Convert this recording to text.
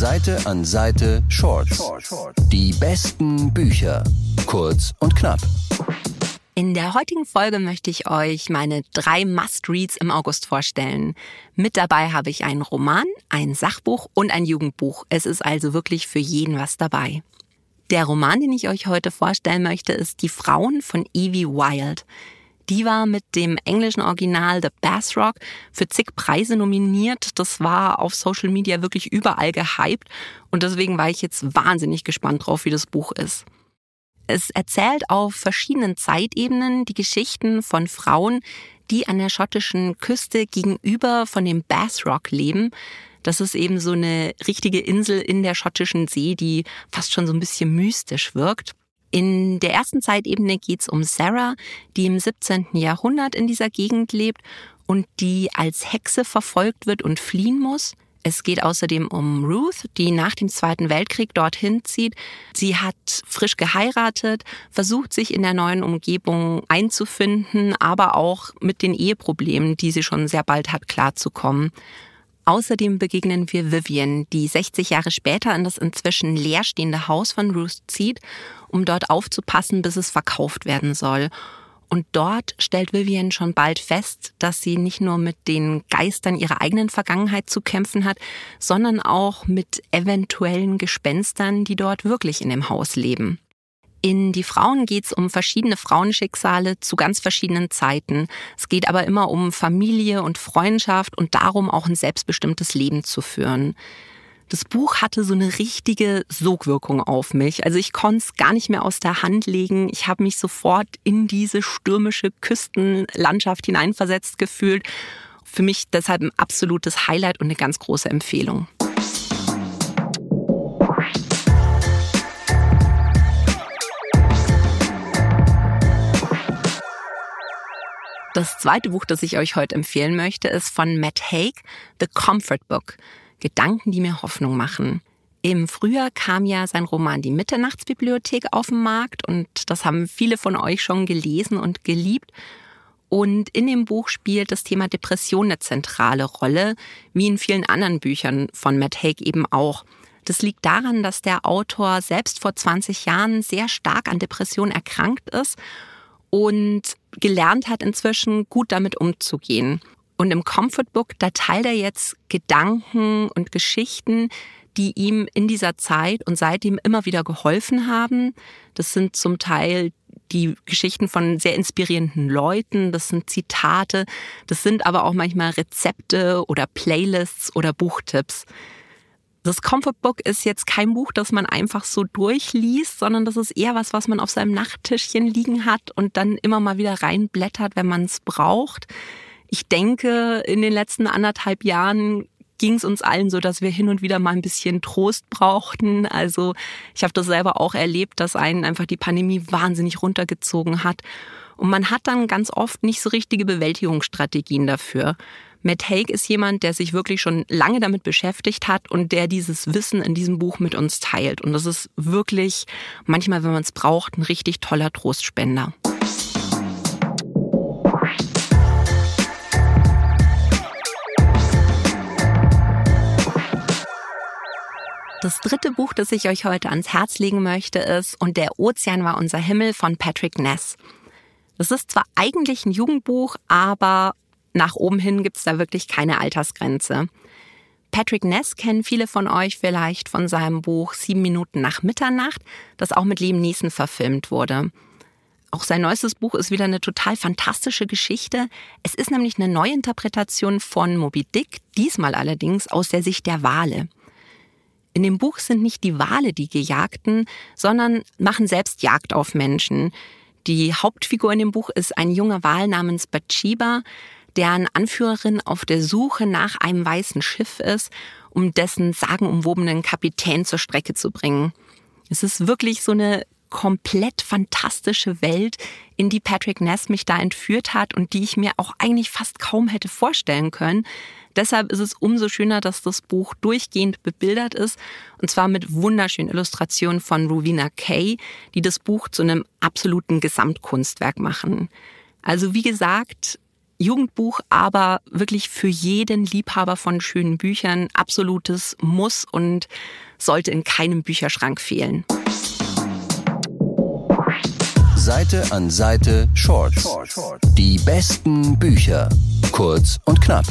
Seite an Seite Shorts. Die besten Bücher. Kurz und knapp. In der heutigen Folge möchte ich euch meine drei Must-Reads im August vorstellen. Mit dabei habe ich einen Roman, ein Sachbuch und ein Jugendbuch. Es ist also wirklich für jeden was dabei. Der Roman, den ich euch heute vorstellen möchte, ist Die Frauen von Evie Wild. Die war mit dem englischen Original The Bass Rock für zig Preise nominiert. Das war auf Social Media wirklich überall gehypt und deswegen war ich jetzt wahnsinnig gespannt drauf, wie das Buch ist. Es erzählt auf verschiedenen Zeitebenen die Geschichten von Frauen, die an der schottischen Küste gegenüber von dem Bass Rock leben. Das ist eben so eine richtige Insel in der schottischen See, die fast schon so ein bisschen mystisch wirkt. In der ersten Zeitebene geht es um Sarah, die im 17. Jahrhundert in dieser Gegend lebt und die als Hexe verfolgt wird und fliehen muss. Es geht außerdem um Ruth, die nach dem Zweiten Weltkrieg dorthin zieht. Sie hat frisch geheiratet, versucht sich in der neuen Umgebung einzufinden, aber auch mit den Eheproblemen, die sie schon sehr bald hat, klarzukommen. Außerdem begegnen wir Vivian, die 60 Jahre später in das inzwischen leerstehende Haus von Ruth zieht, um dort aufzupassen, bis es verkauft werden soll. Und dort stellt Vivian schon bald fest, dass sie nicht nur mit den Geistern ihrer eigenen Vergangenheit zu kämpfen hat, sondern auch mit eventuellen Gespenstern, die dort wirklich in dem Haus leben. In Die Frauen geht es um verschiedene Frauenschicksale zu ganz verschiedenen Zeiten. Es geht aber immer um Familie und Freundschaft und darum, auch ein selbstbestimmtes Leben zu führen. Das Buch hatte so eine richtige Sogwirkung auf mich. Also ich konnte es gar nicht mehr aus der Hand legen. Ich habe mich sofort in diese stürmische Küstenlandschaft hineinversetzt gefühlt. Für mich deshalb ein absolutes Highlight und eine ganz große Empfehlung. Das zweite Buch, das ich euch heute empfehlen möchte, ist von Matt Haig, The Comfort Book. Gedanken, die mir Hoffnung machen. Im Frühjahr kam ja sein Roman Die Mitternachtsbibliothek auf den Markt und das haben viele von euch schon gelesen und geliebt. Und in dem Buch spielt das Thema Depression eine zentrale Rolle, wie in vielen anderen Büchern von Matt Haig eben auch. Das liegt daran, dass der Autor selbst vor 20 Jahren sehr stark an Depression erkrankt ist und gelernt hat inzwischen gut damit umzugehen. Und im Comfort Book, da teilt er jetzt Gedanken und Geschichten, die ihm in dieser Zeit und seitdem immer wieder geholfen haben. Das sind zum Teil die Geschichten von sehr inspirierenden Leuten, das sind Zitate, das sind aber auch manchmal Rezepte oder Playlists oder Buchtipps. Das Comfort Book ist jetzt kein Buch, das man einfach so durchliest, sondern das ist eher was, was man auf seinem Nachttischchen liegen hat und dann immer mal wieder reinblättert, wenn man es braucht. Ich denke, in den letzten anderthalb Jahren ging es uns allen so, dass wir hin und wieder mal ein bisschen Trost brauchten. Also ich habe das selber auch erlebt, dass einen einfach die Pandemie wahnsinnig runtergezogen hat. Und man hat dann ganz oft nicht so richtige Bewältigungsstrategien dafür. Matt Haig ist jemand, der sich wirklich schon lange damit beschäftigt hat und der dieses Wissen in diesem Buch mit uns teilt. Und das ist wirklich manchmal, wenn man es braucht, ein richtig toller Trostspender. Das dritte Buch, das ich euch heute ans Herz legen möchte, ist Und der Ozean war unser Himmel von Patrick Ness. Das ist zwar eigentlich ein Jugendbuch, aber nach oben hin gibt es da wirklich keine Altersgrenze. Patrick Ness kennen viele von euch vielleicht von seinem Buch Sieben Minuten nach Mitternacht, das auch mit Liam Neeson verfilmt wurde. Auch sein neuestes Buch ist wieder eine total fantastische Geschichte. Es ist nämlich eine Neuinterpretation von Moby Dick, diesmal allerdings aus der Sicht der Wale. In dem Buch sind nicht die Wale die Gejagten, sondern machen selbst Jagd auf Menschen. Die Hauptfigur in dem Buch ist ein junger Wal namens Bathsheba, deren Anführerin auf der Suche nach einem weißen Schiff ist, um dessen sagenumwobenen Kapitän zur Strecke zu bringen. Es ist wirklich so eine komplett fantastische Welt, in die Patrick Ness mich da entführt hat und die ich mir auch eigentlich fast kaum hätte vorstellen können. Deshalb ist es umso schöner, dass das Buch durchgehend bebildert ist und zwar mit wunderschönen Illustrationen von Rowena Kay, die das Buch zu einem absoluten Gesamtkunstwerk machen. Also wie gesagt, Jugendbuch, aber wirklich für jeden Liebhaber von schönen Büchern absolutes Muss und sollte in keinem Bücherschrank fehlen. Seite an Seite Shorts. Die besten Bücher. Kurz und knapp.